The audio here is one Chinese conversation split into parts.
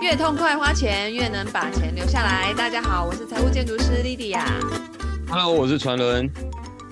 越痛快花钱，越能把钱留下来。大家好，我是财务建筑师莉迪亚。Hello，我是传伦。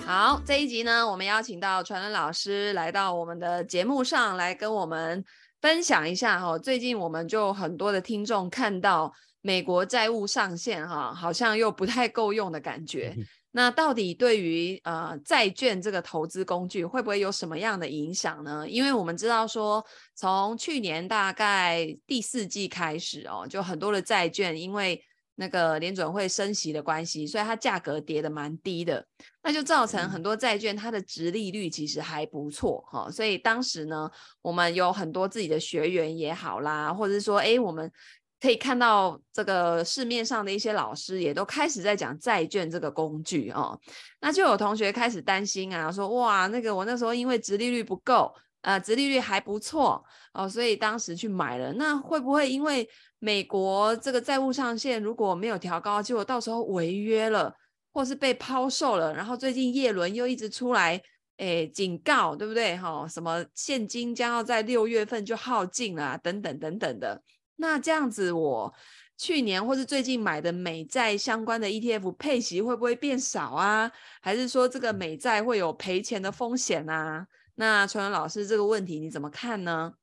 好，这一集呢，我们邀请到传伦老师来到我们的节目上来跟我们分享一下哈。最近我们就很多的听众看到美国债务上限哈，好像又不太够用的感觉。那到底对于呃债券这个投资工具会不会有什么样的影响呢？因为我们知道说，从去年大概第四季开始哦，就很多的债券因为那个联准会升息的关系，所以它价格跌得蛮低的，那就造成很多债券它的殖利率其实还不错哈、哦。所以当时呢，我们有很多自己的学员也好啦，或者是说，哎，我们。可以看到，这个市面上的一些老师也都开始在讲债券这个工具哦。那就有同学开始担心啊，说哇，那个我那时候因为殖利率不够，呃，殖利率还不错哦，所以当时去买了。那会不会因为美国这个债务上限如果没有调高，结果到时候违约了，或是被抛售了？然后最近叶伦又一直出来，诶，警告，对不对？哈、哦，什么现金将要在六月份就耗尽了，等等等等的。那这样子，我去年或是最近买的美债相关的 ETF 配息会不会变少啊？还是说这个美债会有赔钱的风险啊？那传文老师这个问题你怎么看呢？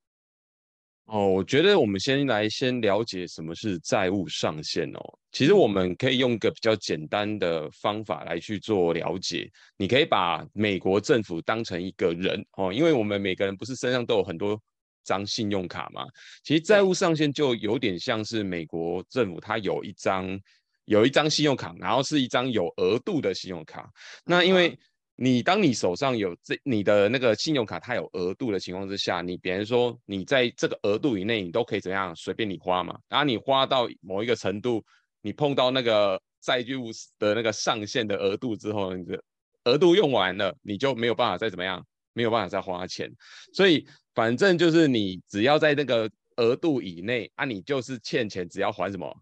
哦，我觉得我们先来先了解什么是债务上限哦。其实我们可以用一个比较简单的方法来去做了解。你可以把美国政府当成一个人哦，因为我们每个人不是身上都有很多。张信用卡嘛，其实债务上限就有点像是美国政府，它有一张有一张信用卡，然后是一张有额度的信用卡。那因为你当你手上有这你的那个信用卡，它有额度的情况之下，你比如说你在这个额度以内，你都可以怎样随便你花嘛。然后你花到某一个程度，你碰到那个债务的那个上限的额度之后，你的额度用完了，你就没有办法再怎么样，没有办法再花钱，所以。反正就是你只要在那个额度以内啊，你就是欠钱，只要还什么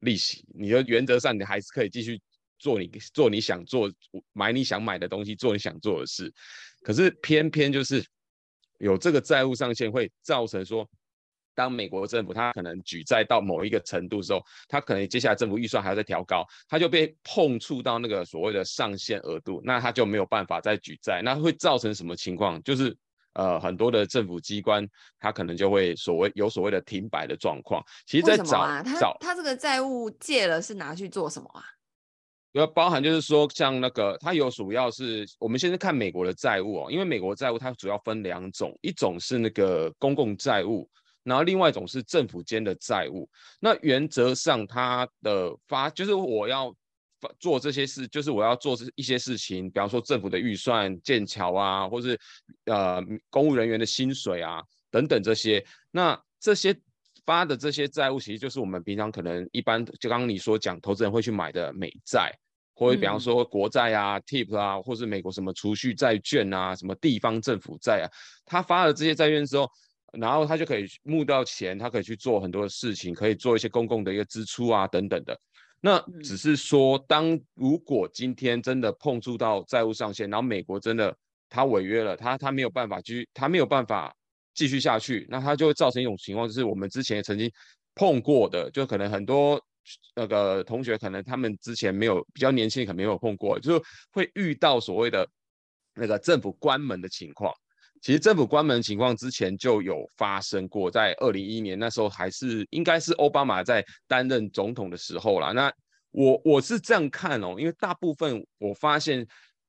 利息，你的原则上你还是可以继续做你做你想做买你想买的东西，做你想做的事。可是偏偏就是有这个债务上限，会造成说，当美国政府他可能举债到某一个程度的时候，他可能接下来政府预算还要再调高，他就被碰触到那个所谓的上限额度，那他就没有办法再举债，那会造成什么情况？就是。呃，很多的政府机关，它可能就会所谓有所谓的停摆的状况。其实，在找啊，他早他这个债务借了是拿去做什么啊？要包含就是说，像那个它有主要是，我们现在看美国的债务哦，因为美国债务它主要分两种，一种是那个公共债务，然后另外一种是政府间的债务。那原则上，它的发就是我要。做这些事，就是我要做一些事情，比方说政府的预算、建桥啊，或是呃公务人员的薪水啊等等这些。那这些发的这些债务，其实就是我们平常可能一般，就刚刚你说讲，投资人会去买的美债，或者比方说国债啊、嗯、TIP 啊，或是美国什么储蓄债券啊、什么地方政府债啊，他发了这些债券之后，然后他就可以募到钱，他可以去做很多的事情，可以做一些公共的一个支出啊等等的。那只是说，当如果今天真的碰触到债务上限，然后美国真的他违约了，他他没有办法继续，他没有办法继续下去，那他就会造成一种情况，就是我们之前也曾经碰过的，就可能很多那个同学可能他们之前没有比较年轻，可能没有碰过，就是会遇到所谓的那个政府关门的情况。其实政府关门情况之前就有发生过，在二零一一年那时候还是应该是奥巴马在担任总统的时候啦。那我我是这样看哦，因为大部分我发现，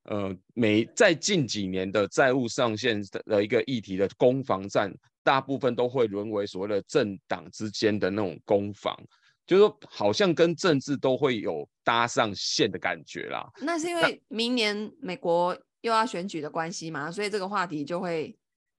呃，每在近几年的债务上限的一个议题的攻防战，大部分都会沦为所谓的政党之间的那种攻防，就是说好像跟政治都会有搭上线的感觉啦。那是因为明年美国。又要选举的关系嘛，所以这个话题就会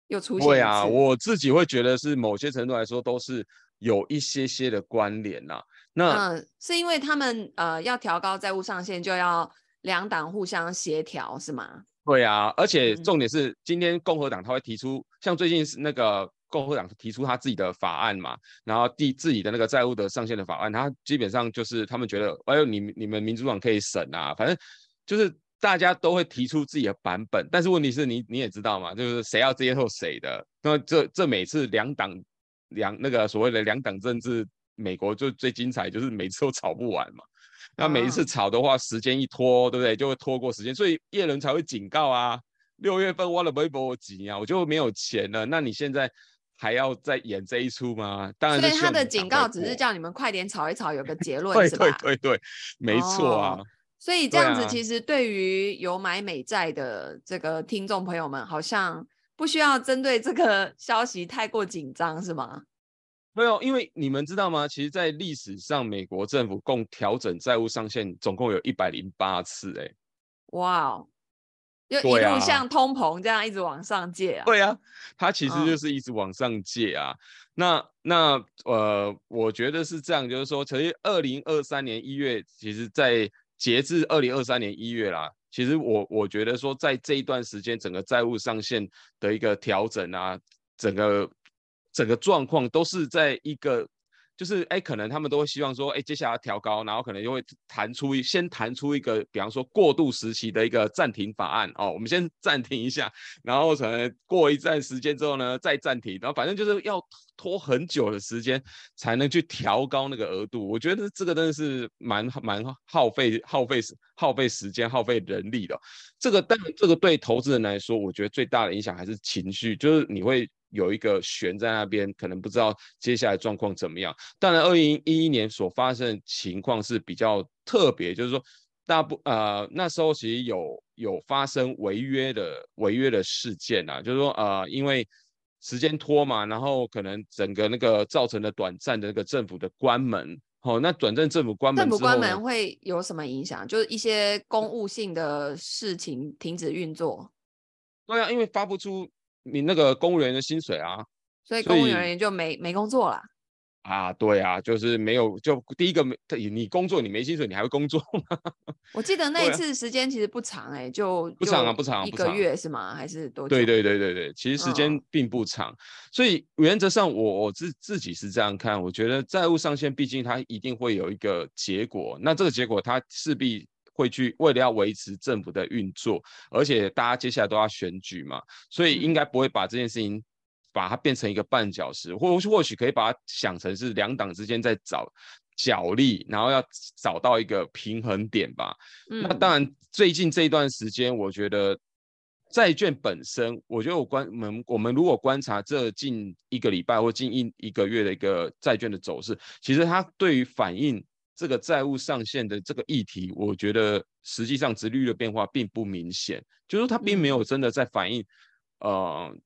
又出现。对啊，我自己会觉得是某些程度来说都是有一些些的关联呐、啊。那、嗯、是因为他们呃要调高债务上限，就要两党互相协调，是吗？对啊，而且重点是今天共和党他会提出，嗯、像最近是那个共和党提出他自己的法案嘛，然后第自己的那个债务的上限的法案，他基本上就是他们觉得，哎呦，你你们民主党可以审啊，反正就是。大家都会提出自己的版本，但是问题是你你也知道嘛，就是谁要接受谁的。那这这每次两党两那个所谓的两党政治美国就最精彩，就是每次都吵不完嘛。那每一次吵的话，时间一拖，对不对？就会拖过时间，所以叶伦才会警告啊。六月份我了微博急啊，我就没有钱了。那你现在还要再演这一出吗？当然，所以他的警告只是叫你们快点吵一吵，有个结 论，对是吧？对对对，没错啊。哦，所以这样子其实对于有买美债的这个听众朋友们，好像不需要针对这个 消息太过紧张，是吗？没有，因为你们知道吗？其实，在历史上，美国政府共调整债务上限总共有一百零八次，哎，哇，就一路像通膨这样一直往上借啊。对啊，它其实就是一直往上借啊。哦、那那呃，我觉得是这样，就是说，其实二零二三年一月，其实在截至二零二三年一月啦，其实我我觉得说，在这一段时间，整个债务上限的一个调整啊，整个。整个状况都是在一个，就是哎，可能他们都会希望说，哎，接下来调高，然后可能就会弹出一，先弹出一个，比方说过渡时期的一个暂停法案哦，我们先暂停一下，然后可能过一段时间之后呢，再暂停，然后反正就是要拖很久的时间才能去调高那个额度。我觉得这个真的是蛮蛮耗费耗费耗费时间耗费人力的。这个但这个对投资人来说，我觉得最大的影响还是情绪，就是你会。有一个悬在那边，可能不知道接下来状况怎么样。当然，二零一一年所发生的情况是比较特别，就是说大部呃那时候其实有有发生违约的违约的事件啊，就是说呃因为时间拖嘛，然后可能整个那个造成的短暂的那个政府的关门。好、哦，那短暂政府关门，政府关门会有什么影响？就是一些公务性的事情停止运作。对啊，因为发不出。你那个公务员的薪水啊，所以公务员就没没工作了啊？对啊，就是没有，就第一个没你工作，你没薪水，你还会工作吗？我记得那一次时间其实不长哎、欸，就不长啊，不长，一个月是吗？还是多久？对对对对对，其实时间并不长，哦、所以原则上我我自自己是这样看，我觉得债务上限毕竟它一定会有一个结果，那这个结果它势必。会去为了要维持政府的运作，而且大家接下来都要选举嘛，所以应该不会把这件事情把它变成一个绊脚石，或或许可以把它想成是两党之间在找角力，然后要找到一个平衡点吧。嗯、那当然，最近这一段时间，我觉得债券本身，我觉得我观我们我们如果观察这近一个礼拜或近一一个月的一个债券的走势，其实它对于反映。这个债务上限的这个议题，我觉得实际上殖利率的变化并不明显，就是它并没有真的在反映。嗯、呃，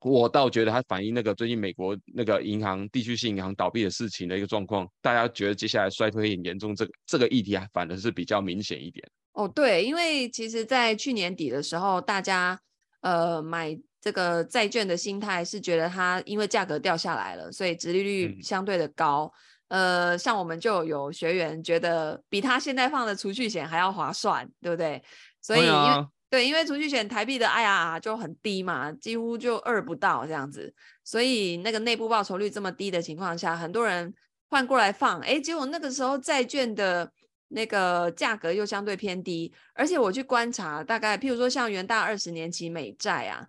我倒觉得它反映那个最近美国那个银行地区性银行倒闭的事情的一个状况，大家觉得接下来衰退很严重，这个这个议题还反而是比较明显一点。哦，对，因为其实，在去年底的时候，大家呃买这个债券的心态是觉得它因为价格掉下来了，所以殖利率相对的高。嗯呃，像我们就有学员觉得比他现在放的储蓄险还要划算，对不对？所以因为、啊、对，因为储蓄险台币的 IRR 就很低嘛，几乎就二不到这样子，所以那个内部报酬率这么低的情况下，很多人换过来放，哎，结果那个时候债券的那个价格又相对偏低，而且我去观察，大概譬如说像元大二十年期美债啊。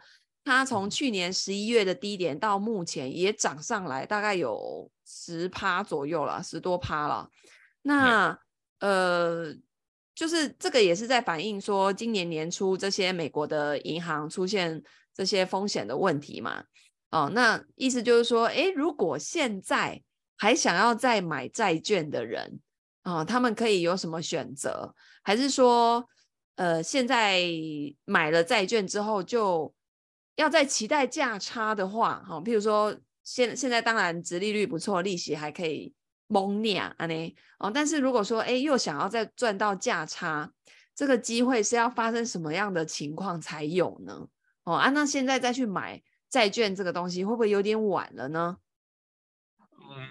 它从去年十一月的低点到目前也涨上来，大概有十趴左右了，十多趴了。那、嗯、呃，就是这个也是在反映说，今年年初这些美国的银行出现这些风险的问题嘛。哦，那意思就是说，诶，如果现在还想要再买债券的人啊、哦，他们可以有什么选择？还是说，呃，现在买了债券之后就要在期待价差的话，哈，譬如说现现在当然殖利率不错，利息还可以蒙你啊呢，哦，但是如果说哎又想要再赚到价差，这个机会是要发生什么样的情况才有呢？哦啊，那现在再去买债券这个东西会不会有点晚了呢？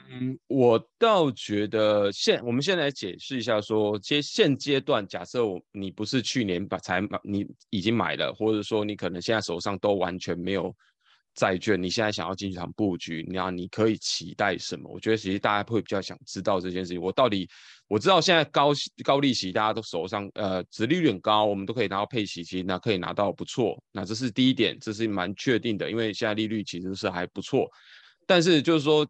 嗯，我倒觉得现我们先来解释一下说，说接现阶段，假设我你不是去年把才买，你已经买了，或者说你可能现在手上都完全没有债券，你现在想要进场布局，那你可以期待什么？我觉得其实大家会比较想知道这件事情。我到底我知道现在高高利息，大家都手上呃殖利率很高，我们都可以拿到配息，其实那可以拿到不错。那这是第一点，这是蛮确定的，因为现在利率其实是还不错。但是就是说。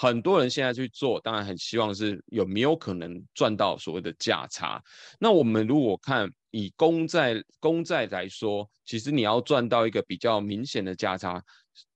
很多人现在去做，当然很希望是有没有可能赚到所谓的价差。那我们如果看以公债公债来说，其实你要赚到一个比较明显的价差，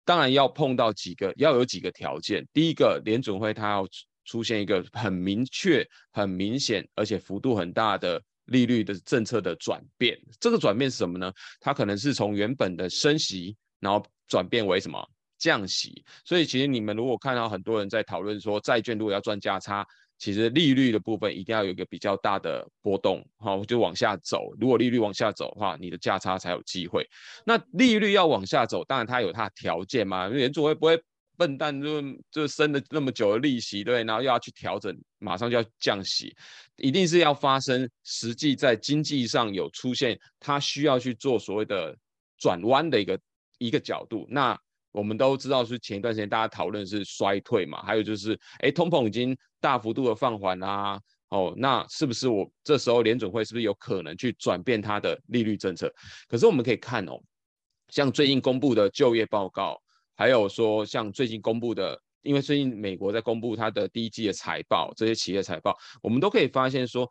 当然要碰到几个要有几个条件。第一个，联准会它要出现一个很明确、很明显，而且幅度很大的利率的政策的转变。这个转变是什么呢？它可能是从原本的升息，然后转变为什么降息。所以其实你们如果看到很多人在讨论说，债券如果要赚价差，其实利率的部分一定要有一个比较大的波动，好，就往下走。如果利率往下走的话，你的价差才有机会。那利率要往下走，当然它有它的条件嘛。联储会不会？笨蛋就就升了那么久的利息，对，然后又要去调整，马上就要降息，一定是要发生实际在经济上有出现，它需要去做所谓的转弯的一个一个角度。那我们都知道是前一段时间大家讨论是衰退嘛，还有就是，哎，通膨已经大幅度的放缓啦，哦，那是不是我这时候联准会是不是有可能去转变它的利率政策？可是我们可以看哦，像最近公布的就业报告。还有说，像最近公布的，因为最近美国在公布它的第一季的财报，这些企业财报，我们都可以发现说，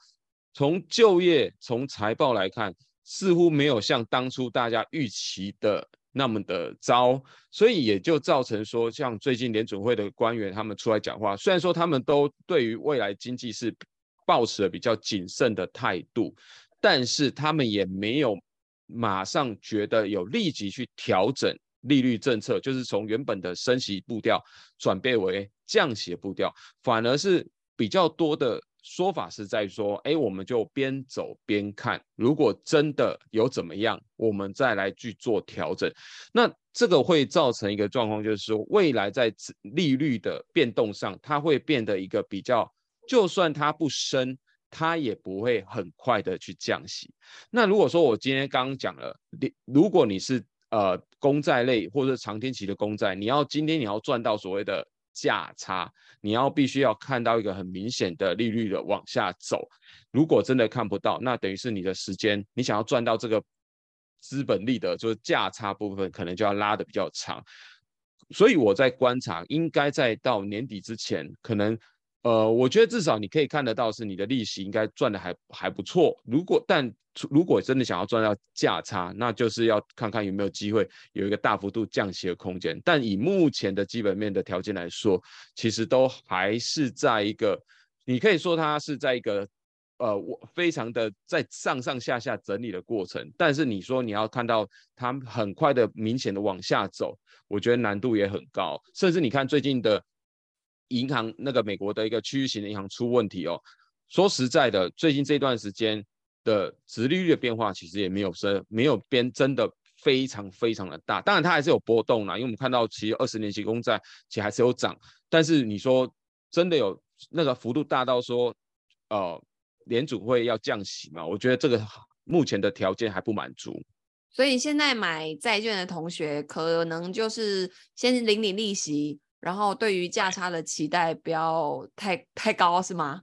从就业、从财报来看，似乎没有像当初大家预期的那么的糟，所以也就造成说，像最近联准会的官员他们出来讲话，虽然说他们都对于未来经济是抱持了比较谨慎的态度，但是他们也没有马上觉得有立即去调整。利率政策就是从原本的升息步调转变为降息步调，反而是比较多的说法是在说，哎，我们就边走边看，如果真的有怎么样，我们再来去做调整。那这个会造成一个状况，就是说未来在利率的变动上，它会变得一个比较，就算它不升，它也不会很快的去降息。那如果说我今天刚刚讲了，你如果你是呃，公债类或者长天期的公债，你要今天你要赚到所谓的价差，你要必须要看到一个很明显的利率的往下走。如果真的看不到，那等于是你的时间，你想要赚到这个资本利的，就是价差部分，可能就要拉得比较长。所以我在观察，应该在到年底之前，可能。呃，我觉得至少你可以看得到是你的利息应该赚的还还不错。如果但如果真的想要赚到价差，那就是要看看有没有机会有一个大幅度降息的空间。但以目前的基本面的条件来说，其实都还是在一个，你可以说它是在一个呃，我非常的在上上下下整理的过程。但是你说你要看到它很快的明显的往下走，我觉得难度也很高。甚至你看最近的。银行那个美国的一个区域型的银行出问题哦，说实在的，最近这段时间的殖利率的变化其实也没有升，没有变真的非常非常的大。当然它还是有波动啦，因为我们看到其实二十年期公债其实还是有涨，但是你说真的有那个幅度大到说，呃，联储会要降息嘛？我觉得这个目前的条件还不满足。所以现在买债券的同学可能就是先领领利息。然后对于价差的期待不要太太高，是吗？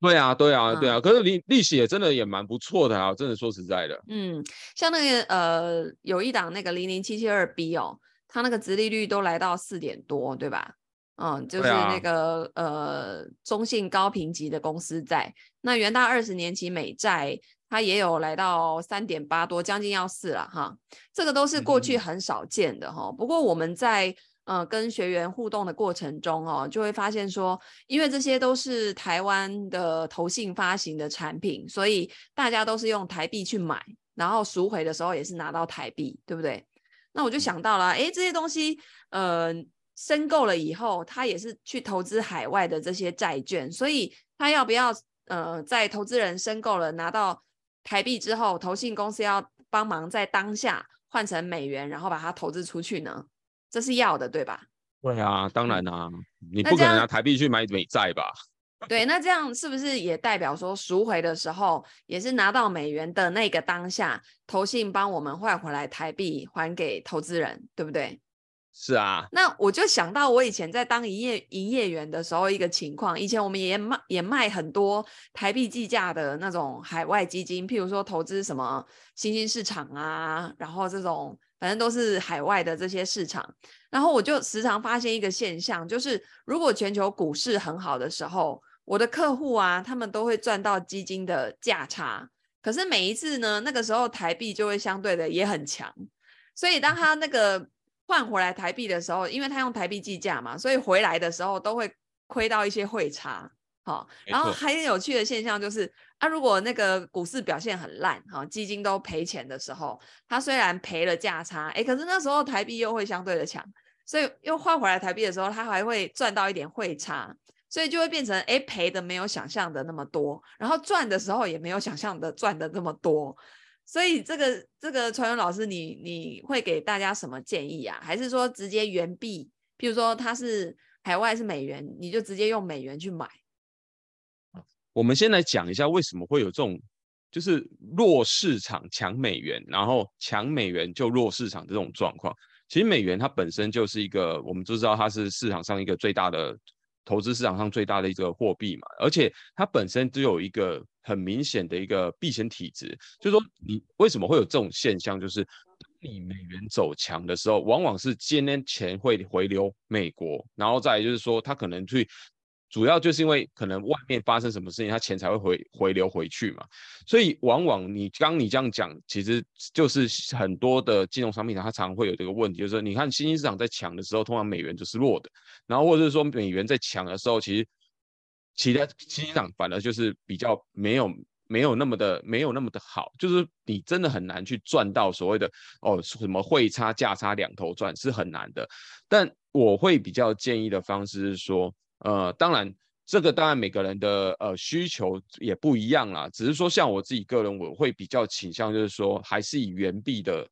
对啊，对啊，对啊。可是利利息也真的也蛮不错的啊，真的说实在的。嗯，像那个呃，有一档那个零零七七二 B 哦，它那个殖利率都来到四点多，对吧？嗯，就是那个、啊、呃中信高评级的公司债，那元大二十年期美债它也有来到三点八多，将近要四了哈。这个都是过去很少见的哈、嗯。不过我们在呃，跟学员互动的过程中哦，就会发现说，因为这些都是台湾的投信发行的产品，所以大家都是用台币去买，然后赎回的时候也是拿到台币，对不对？那我就想到了，诶，这些东西，呃，申购了以后，他也是去投资海外的这些债券，所以他要不要，呃，在投资人申购了拿到台币之后，投信公司要帮忙在当下换成美元，然后把它投资出去呢？这是要的，对吧？对啊，当然啊，你不可能拿台币去买美债吧？对，那这样是不是也代表说赎回的时候也是拿到美元的那个当下，投信帮我们换回来台币还给投资人，对不对？是啊。那我就想到我以前在当营业营业员的时候一个情况，以前我们也卖也卖很多台币计价的那种海外基金，譬如说投资什么新兴市场啊，然后这种。反正都是海外的这些市场，然后我就时常发现一个现象，就是如果全球股市很好的时候，我的客户啊，他们都会赚到基金的价差。可是每一次呢，那个时候台币就会相对的也很强，所以当他那个换回来台币的时候，因为他用台币计价嘛，所以回来的时候都会亏到一些汇差。好，然后还有趣的现象就是，啊，如果那个股市表现很烂，哈，基金都赔钱的时候，它虽然赔了价差，哎，可是那时候台币又会相对的强，所以又换回来台币的时候，它还会赚到一点汇差，所以就会变成，哎，赔的没有想象的那么多，然后赚的时候也没有想象的赚的那么多，所以这个这个传文老师你，你你会给大家什么建议啊？还是说直接原币，譬如说它是海外是美元，你就直接用美元去买？我们先来讲一下为什么会有这种，就是弱市场强美元，然后强美元就弱市场这种状况。其实美元它本身就是一个，我们都知道它是市场上一个最大的投资市场上最大的一个货币嘛，而且它本身就有一个很明显的一个避险体质。就是说，你为什么会有这种现象？就是当你美元走强的时候，往往是今天钱会回流美国，然后再来就是说，它可能去。主要就是因为可能外面发生什么事情，他钱才会回回流回去嘛，所以往往你刚你这样讲，其实就是很多的金融商品，它常常会有这个问题，就是说你看新兴市场在强的时候，通常美元就是弱的，然后或者是说美元在强的时候，其实其他新兴市场反而就是比较没有没有那么的没有那么的好，就是你真的很难去赚到所谓的哦什么汇差价差两头赚是很难的，但我会比较建议的方式是说。呃，当然，这个当然每个人的呃需求也不一样啦。只是说，像我自己个人，我会比较倾向就是说，还是以原币的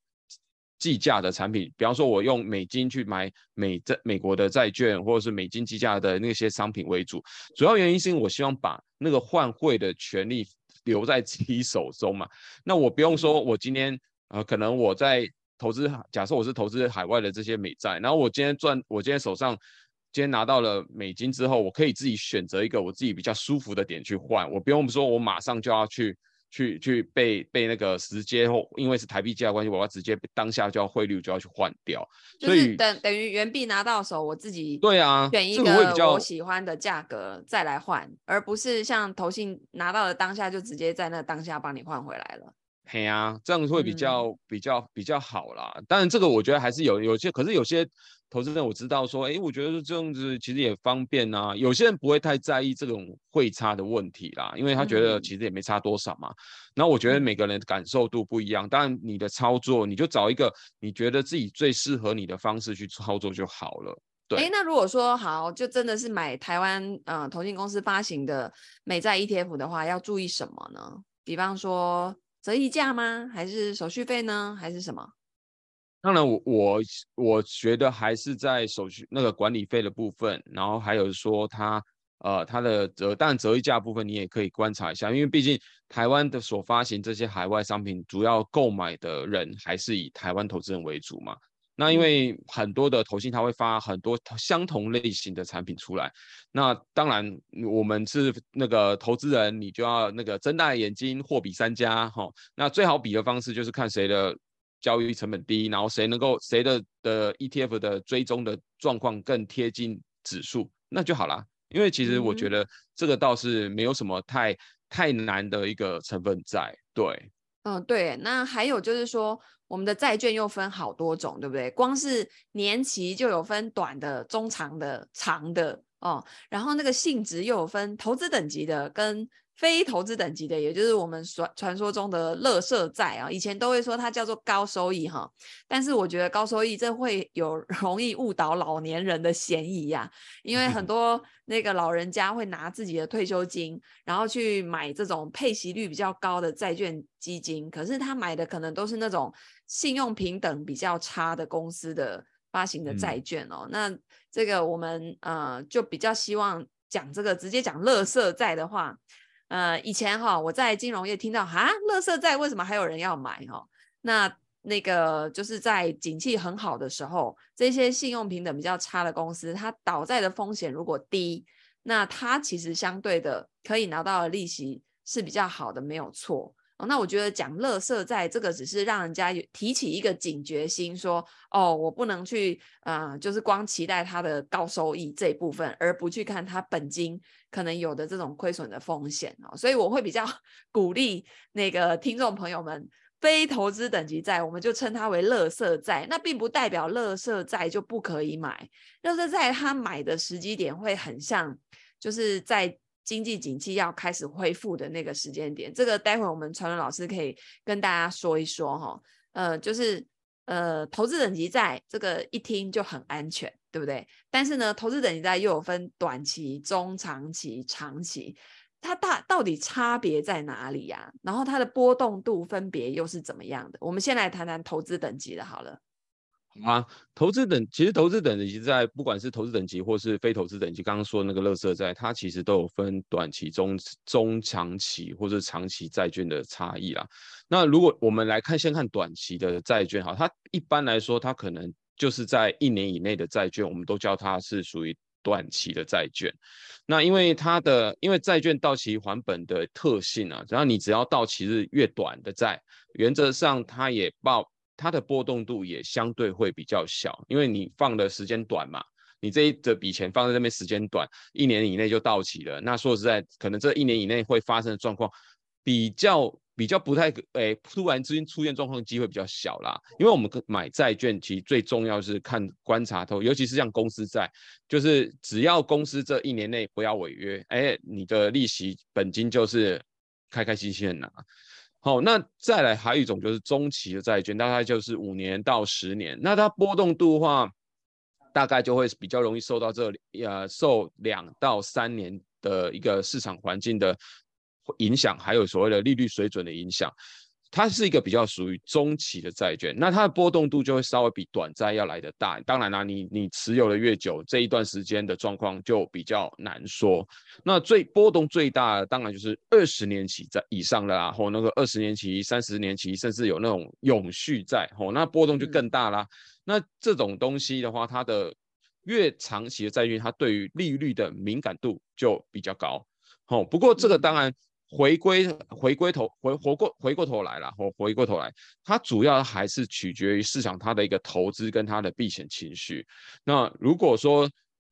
计价的产品，比方说，我用美金去买美债、美国的债券，或者是美金计价的那些商品为主。主要原因是因为我希望把那个换汇的权利留在自己手中嘛。那我不用说，我今天呃，可能我在投资，假设我是投资海外的这些美债，然后我今天赚，我今天手上。今天拿到了美金之后，我可以自己选择一个我自己比较舒服的点去换，我不用说我马上就要去去去被被那个直接或因为是台币价关系，我要直接当下就要汇率就要去换掉，所以等等于原币拿到手，我自己对啊选一个我喜欢的价格再来换，而不是像投信拿到了当下就直接在那当下帮你换回来了。嘿啊，这样会比较、嗯、比较比较好啦。当然这个我觉得还是有有些，可是有些。投资人我知道说，哎，我觉得这样子其实也方便啊。有些人不会太在意这种汇差的问题啦，因为他觉得其实也没差多少嘛。那、嗯、我觉得每个人感受度不一样，当然你的操作你就找一个你觉得自己最适合你的方式去操作就好了。对，哎，那如果说好，就真的是买台湾呃投信公司发行的美债 ETF 的话，要注意什么呢？比方说折溢价吗？还是手续费呢？还是什么？当然我，我我我觉得还是在手续那个管理费的部分，然后还有说它呃它的折，当然折溢价部分你也可以观察一下，因为毕竟台湾的所发行这些海外商品，主要购买的人还是以台湾投资人为主嘛。那因为很多的投信它会发很多相同类型的产品出来，那当然我们是那个投资人，你就要那个睁大眼睛货比三家哈。那最好比的方式就是看谁的。交易成本低，然后谁能够谁的的 ETF 的追踪的状况更贴近指数，那就好啦。因为其实我觉得这个倒是没有什么太太难的一个成分在。对，嗯，对。那还有就是说，我们的债券又分好多种，对不对？光是年期就有分短的、中长的、长的哦。然后那个性质又有分投资等级的跟。非投资等级的，也就是我们传传说中的乐色债啊，以前都会说它叫做高收益哈，但是我觉得高收益这会有 容易误导老年人的嫌疑呀，因为很 多那个老人家会拿自己的退休金，然后去买这种配息率比较高的债券基金，可是他买的可能都是那种信用平等比较差的公司的发行的债券哦，那这个我们呃就比较希望讲这个直接讲乐色债的话。呃，以前哈，我在金融业听到哈，乐色债为什么还有人要买哈？那那个就是在景气很好的时候，这些信用平等比较差的公司，它倒债的风险如果低，那它其实相对的可以拿到的利息是比较好的，没有错。哦，那我觉得讲乐色债这个只是让人家提起一个警觉心说，哦，我不能去啊、就是光期待它的高收益这一部分，而不去看它本金可能有的这种亏损的风险哦。所以我会比较 鼓励那个听众朋友们，非投资等级债，我们就称它为乐色债。那并不代表乐色债就不可以买，乐色债它买的时机点会很像，就是在。经济景气要开始恢复的那个时间点，这个待会我们传伦老师可以跟大家说一说哈。呃，就是呃，投资等级债这个一听就很安全，对不对？但是呢，投资等级债又有分短期、中长期、长期，它大到底差别在哪里呀？然后它的波动度分别又是怎么样的？我们先来谈谈投资等级的好了。啊，投资等其实投资等级在不管是投资等级或是非投资等级，刚刚说那个垃圾债，它其实都有分短期、中中长期或者长期债券的差异啦。那如果我们来看，先看短期的债券，哈，它一般来说，它可能就是在一年以内的债券，我们都叫它是属于短期的债券。那因为它的因为债券到期还本的特性啊，然后你只要到期日越短的债，原则上它也报。它的波动度也相对会比较小，因为你放的时间短嘛，你这一这笔钱放在那边时间短，一年以内就到期了。那说实在，可能这一年以内会发生的状况比较比较不太，诶、突然之间出现状况的机会比较小啦。因为我们买债券，其实最重要是看观察透，尤其是像公司债，就是只要公司这一年内不要违约，哎、你的利息本金就是开开心心的拿。好，那再来还有一种就是中期的债券，大概就是五年到十年，那它波动度的话，大概就会比较容易受到这呃受两到三年的一个市场环境的影响，还有所谓的利率水准的影响。它是一个比较属于中期的债券，那它的波动度就会稍微比短债要来得大。当然啦，你你持有的越久，这一段时间的状况就比较难说。那最波动最大的，当然就是二十年期在以上的啦，或那个二十年期、三十年期，甚至有那种永续债，吼，那波动就更大啦。那这种东西的话，它的越长期的债券，它对于利率的敏感度就比较高。吼，不过这个当然。回归回归头回回过回过头来了，回回过头来，它主要还是取决于市场它的一个投资跟它的避险情绪。那如果说，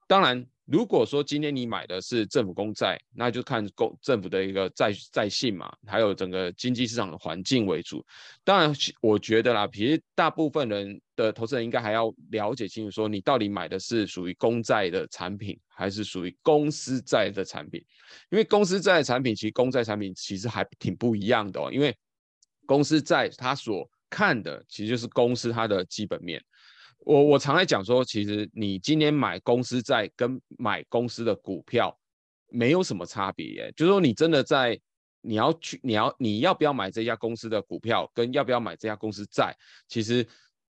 当然。如果说今天你买的是政府公债，那就看公政府的一个债债信嘛，还有整个经济市场的环境为主。当然，我觉得啦，其实大部分人的投资人应该还要了解清楚，说你到底买的是属于公债的产品，还是属于公司债的产品？因为公司债的产品，其实公债产品其实还挺不一样的哦。因为公司债它所看的，其实就是公司它的基本面。我我常来讲说，其实你今天买公司债跟买公司的股票没有什么差别耶。就是说，你真的在你要去你要你要不要买这家公司的股票，跟要不要买这家公司债，其实，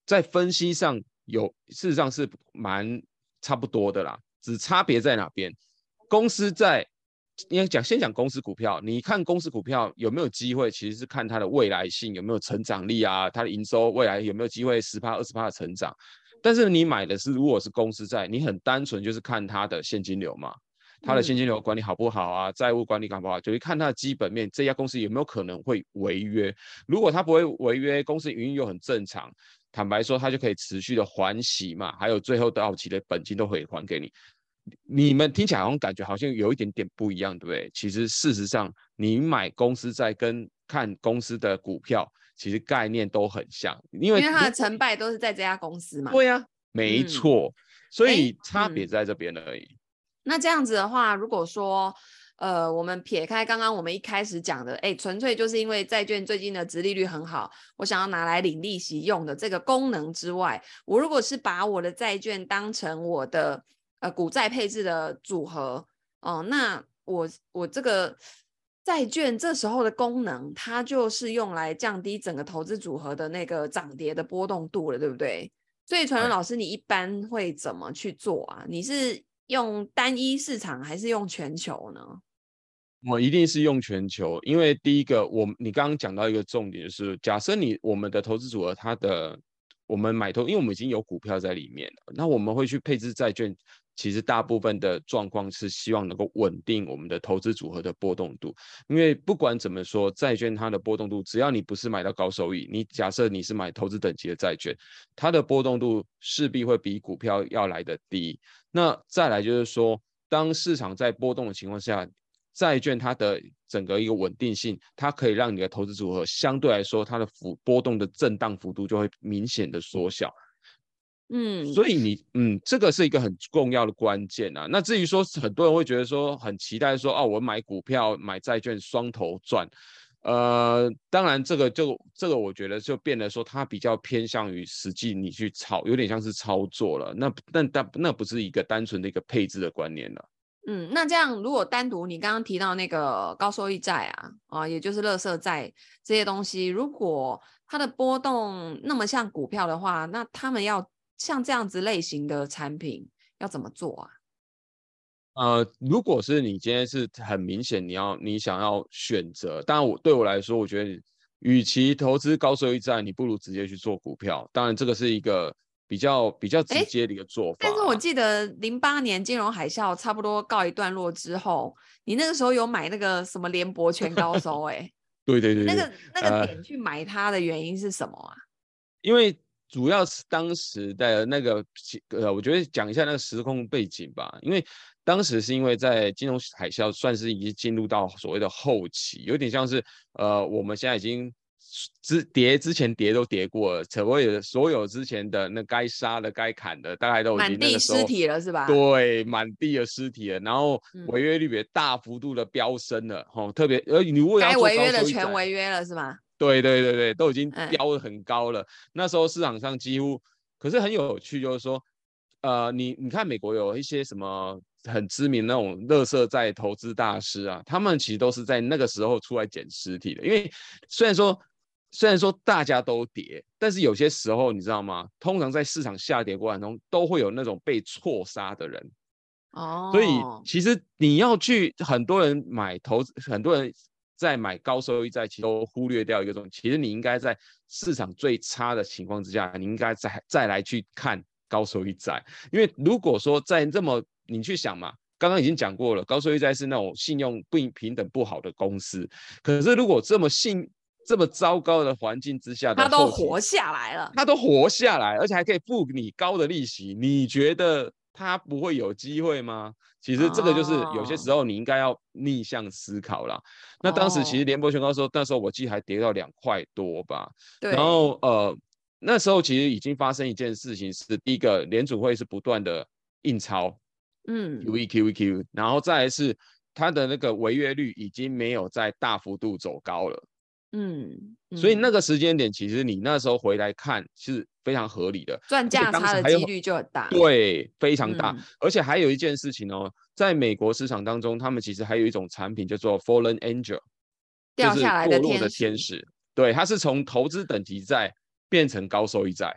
在分析上有事实上是蛮差不多的啦。只差别在哪边？公司在。你要讲先讲公司股票，你看公司股票有没有机会，其实是看它的未来性有没有成长力啊，它的营收未来有没有机会十趴二十趴的成长。但是你买的是如果是公司债，你很单纯就是看它的现金流嘛，它的现金流管理好不好啊，债务管理好不好，就是看它的基本面，这家公司有没有可能会违约。如果它不会违约，公司营运又很正常，坦白说，它就可以持续的还息嘛，还有最后到期的本金都可以还给你。你们听起来好像感觉好像有一点点不一样，对不对？其实事实上，你买公司债跟看公司的股票，其实概念都很像，因为因为它的成败都是在这家公司嘛。对呀、啊，没错，嗯、所以差别在这边而已、嗯。那这样子的话，如果说呃，我们撇开刚刚我们一开始讲的，哎，纯粹就是因为债券最近的殖利率很好，我想要拿来领利息用的这个功能之外，我如果是把我的债券当成我的。呃，股债配置的组合哦，那我我这个债券这时候的功能，它就是用来降低整个投资组合的那个涨跌的波动度了，对不对？所以传伦老师，你一般会怎么去做啊？你是用单一市场还是用全球呢？我一定是用全球，因为第一个，我你刚刚讲到一个重点，是假设你我们的投资组合它的我们买投，因为我们已经有股票在里面了，那我们会去配置债券。其实大部分的状况是希望能够稳定我们的投资组合的波动度，因为不管怎么说，债券它的波动度，只要你不是买到高收益，你假设你是买投资等级的债券，它的波动度势必会比股票要来得低。那再来就是说，当市场在波动的情况下，债券它的整个一个稳定性，它可以让你的投资组合相对来说它的幅波动的震荡幅度就会明显的缩小。嗯，所以你嗯，这个是一个很重要的关键啊。那至于说很多人会觉得说很期待说哦，我买股票买债券双头赚，呃，当然这个就这个我觉得就变得说它比较偏向于实际你去炒，有点像是操作了。那但但那不是一个单纯的一个配置的观念了。嗯，那这样如果单独你刚刚提到那个高收益债啊啊，也就是垃圾债这些东西，如果它的波动那么像股票的话，那他们要。像这样子类型的产品要怎么做啊？呃，如果是你今天是很明显你要你想要选择，当然我对我来说，我觉得与其投资高收益债，你不如直接去做股票。当然这个是一个比较比较直接的一个做法。但是我记得零八年金融海啸差不多告一段落之后，你那个时候有买那个什么联博全高收、欸？哎，对对对，那个那个点去买它的原因是什么啊？呃、因为。主要是当时的那个呃，我觉得讲一下那个时空背景吧。因为当时是因为在金融海啸算是已经进入到所谓的后期，有点像是呃，我们现在已经之跌之前跌都跌过了，所有所有之前的那该杀的该砍的，大概都已经满地尸体了，是吧？对，满地的尸体了，然后违约率也大幅度的飙升了，吼、嗯，特别呃，你如果要该违约的全违约了，是吗？对对对对，都已经飙得很高了。嗯、那时候市场上几乎，可是很有趣，就是说，呃，你你看美国有一些什么很知名那种垃圾债投资大师啊，他们其实都是在那个时候出来捡尸体的。因为虽然说虽然说大家都跌，但是有些时候你知道吗？通常在市场下跌过程中，都会有那种被错杀的人。哦，所以其实你要去很多人买投资，很多人。在买高收益债，其实都忽略掉一个东西。其实你应该在市场最差的情况之下，你应该再再来去看高收益债。因为如果说在这么你去想嘛，刚刚已经讲过了，高收益债是那种信用不平等不好的公司。可是如果这么信这么糟糕的环境之下，他都活下来了，他都活下来，而且还可以付你高的利息，你觉得？他不会有机会吗？其实这个就是有些时候你应该要逆向思考啦。Oh. 那当时其实联博全高说，那时候我记得还跌到两块多吧。对。然后呃，那时候其实已经发生一件事情，是第一个联储会是不断的印钞，嗯，QE QE QE，然后再来是它的那个违约率已经没有再大幅度走高了。嗯，嗯，所以那个时间点，其实你那时候回来看是非常合理的，赚价差的几率就很大，对，非常大。嗯。而且还有一件事情哦，在美国市场当中，他们其实还有一种产品叫做 Fallen Angel，掉下来的天使。对，它是从投资等级债变成高收益债。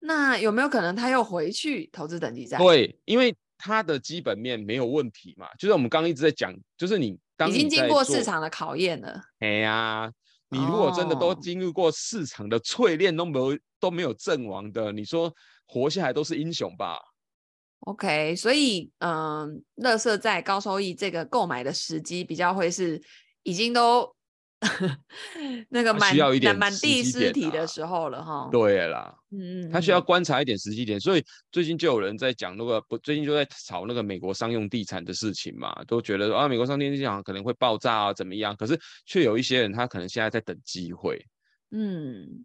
那有没有可能他又回去投资等级债？对，因为它的基本面没有问题嘛，就是我们刚刚一直在讲，就是你。已经经过市场的考验了。哎呀，你如果真的都经历过市场的淬炼，都没有都没有阵亡的，你说活下来都是英雄吧？OK，所以嗯，乐色在高收益这个购买的时机比较会是已经都。那个满满地尸体的时候了哈，对啦，嗯嗯，他需要观察一点时机点，所以最近就有人在讲那个不，最近就在炒那个美国商用地产的事情嘛，都觉得说啊，美国商用地产可能会爆炸啊，怎么样？可是却有一些人他可能现在在等机会，嗯，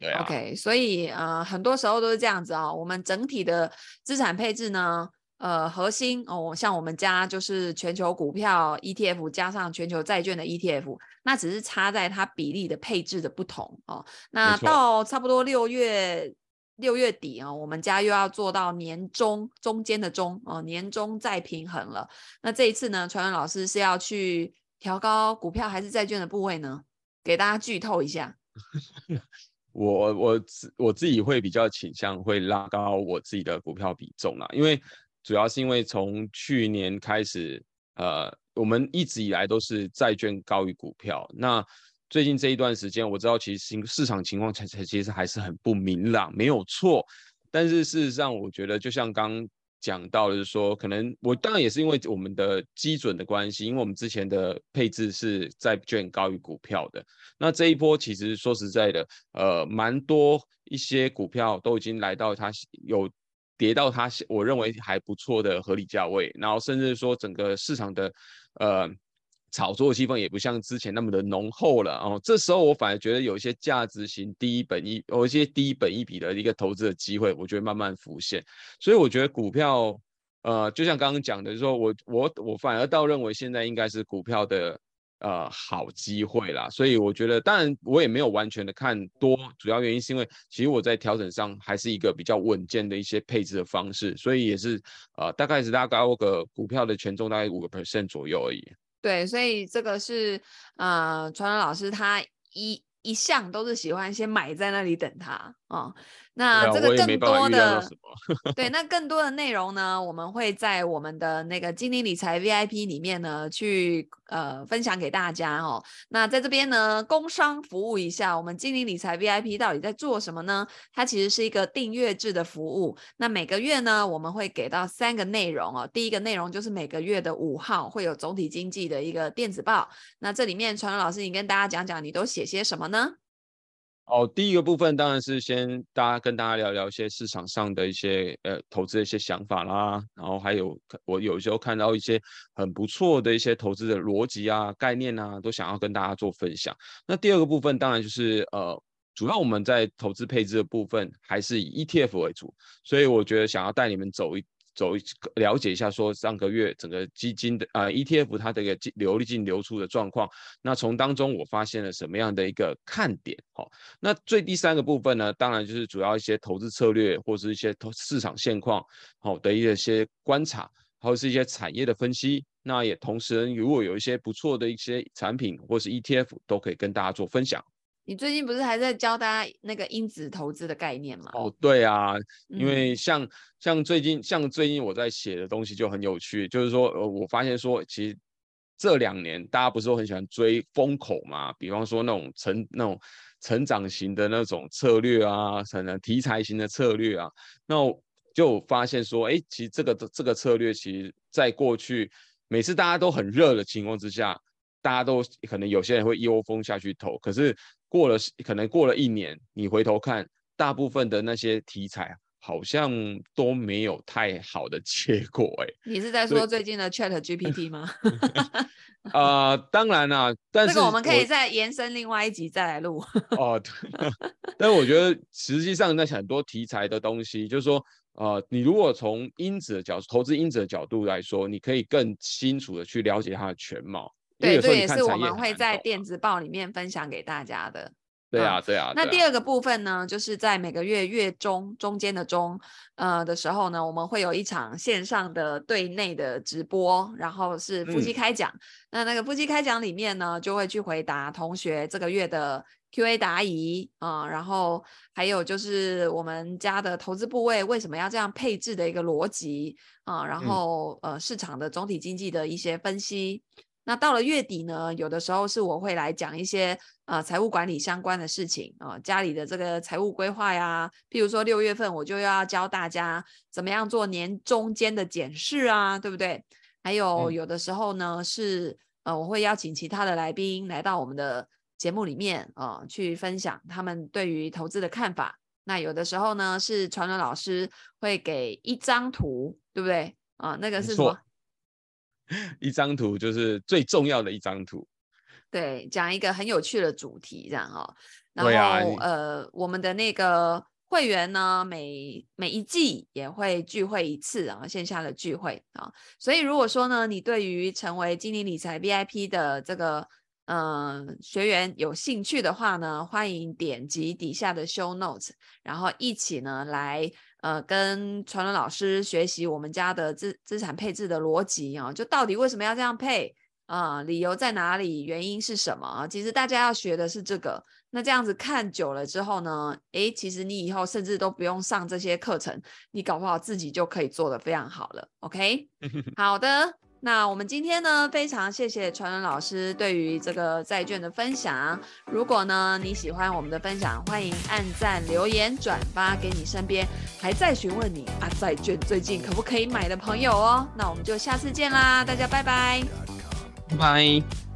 对啊，OK，所以呃，很多时候都是这样子啊、哦，我们整体的资产配置呢。呃，核心哦，像我们家就是全球股票 ETF 加上全球债券的 ETF，那只是差在它比例的配置的不同哦。那到差不多六月六月底啊、哦，我们家又要做到年终中间的中哦，年终再平衡了。那这一次呢，传文老师是要去调高股票还是债券的部位呢？给大家剧透一下。我我自我自己会比较倾向会拉高我自己的股票比重啦，因为。主要是因为从去年开始，呃，我们一直以来都是债券高于股票。那最近这一段时间，我知道其实市场情况才才其实还是很不明朗，没有错。但是事实上，我觉得就像刚讲到的是说，可能我当然也是因为我们的基准的关系，因为我们之前的配置是债券高于股票的。那这一波其实说实在的，呃，蛮多一些股票都已经来到它有跌到它我认为还不错的合理价位，然后甚至说整个市场的呃。炒作气氛也不像之前那么的浓厚了哦，这时候我反而觉得有一些价值型低本一，有一些低本一笔的一个投资的机会，我觉得慢慢浮现。所以我觉得股票，呃，就像刚刚讲的，就是说我我我反而倒认为现在应该是股票的呃好机会啦。所以我觉得，当然我也没有完全的看多，主要原因是因为其实我在调整上还是一个比较稳健的一些配置的方式，所以也是呃大概是大概我个股票的权重大概五个 percent 左右而已。对，所以这个是呃，传人老师他一一向都是喜欢先买在那里等他啊。那这个更多的对，那更多的内容呢，我们会在我们的那个精灵理财 VIP 里面呢去呃分享给大家哦。那在这边呢，工商服务一下，我们精灵理财 VIP 到底在做什么呢？它其实是一个订阅制的服务。那每个月呢，我们会给到三个内容哦。第一个内容就是每个月的五号会有总体经济的一个电子报。那这里面传人老师，你跟大家讲讲，你都写些什么呢？哦，第一个部分当然是先大家跟大家聊聊一些市场上的一些呃投资的一些想法啦，然后还有我有时候看到一些很不错的一些投资的逻辑啊、概念啊，都想要跟大家做分享。那第二个部分当然就是呃，主要我们在投资配置的部分还是以 ETF 为主，所以我觉得想要带你们走一。走了解一下，说上个月整个基金的啊、呃、ETF 它的一个流进流出的状况，那从当中我发现了什么样的一个看点？好，那最第三个部分呢，当然就是主要一些投资策略或是一些投市场现况好的一些观察，或是一些产业的分析。那也同时如果有一些不错的一些产品或是 ETF，都可以跟大家做分享。你最近不是还在教大家那个因子投资的概念吗？哦，对啊，因为像、嗯、像最近像最近我在写的东西就很有趣，就是说呃，我发现说其实这两年大家不是都很喜欢追风口嘛，比方说那种成那种成长型的那种策略啊，可能题材型的策略啊，那就发现说，哎，其实这个这个策略其实在过去每次大家都很热的情况之下，大家都可能有些人会一窝蜂下去投，可是。过了可能过了一年，你回头看，大部分的那些题材好像都没有太好的结果哎。你是在说最近的 Chat GPT 吗？啊、呃，当然啦，但是这个我们可以再延伸另外一集再来录。哦，对，但是我觉得实际上那很多题材的东西，就是说，呃，你如果从因子的角度，投资因子的角度来说，你可以更清楚的去了解它的全貌。对，这也是我们会在电子报里面分享给大家的。对啊，对啊。那第二个部分呢，就是在每个月月中中间的中，呃的时候呢，我们会有一场线上的对内的直播，然后是夫妻开讲。嗯、那那个夫妻开讲里面呢，就会去回答同学这个月的 Q&A 答疑啊、呃，然后还有就是我们家的投资部位为什么要这样配置的一个逻辑啊、呃，然后呃市场的总体经济的一些分析。那到了月底呢，有的时候是我会来讲一些呃财务管理相关的事情啊、呃，家里的这个财务规划呀，譬如说六月份我就要教大家怎么样做年中间的检视啊，对不对？还有有的时候呢、嗯、是呃我会邀请其他的来宾来到我们的节目里面啊、呃，去分享他们对于投资的看法。那有的时候呢是传伦老师会给一张图，对不对？啊、呃，那个是什么？一张图就是最重要的一张图，对，讲一个很有趣的主题，这样哈。然后、啊、呃，我们的那个会员呢，每每一季也会聚会一次啊，线下的聚会啊。所以如果说呢，你对于成为精灵理财 VIP 的这个嗯、呃、学员有兴趣的话呢，欢迎点击底下的 Show Notes，然后一起呢来。呃，跟传伦老师学习我们家的资资产配置的逻辑啊，就到底为什么要这样配啊？理由在哪里？原因是什么啊？其实大家要学的是这个。那这样子看久了之后呢，诶，其实你以后甚至都不用上这些课程，你搞不好自己就可以做得非常好了。OK，好的。那我们今天呢，非常谢谢传伦老师对于这个债券的分享。如果呢你喜欢我们的分享，欢迎按赞、留言、转发给你身边还在询问你啊债券最近可不可以买的朋友哦。那我们就下次见啦，大家拜拜，拜拜。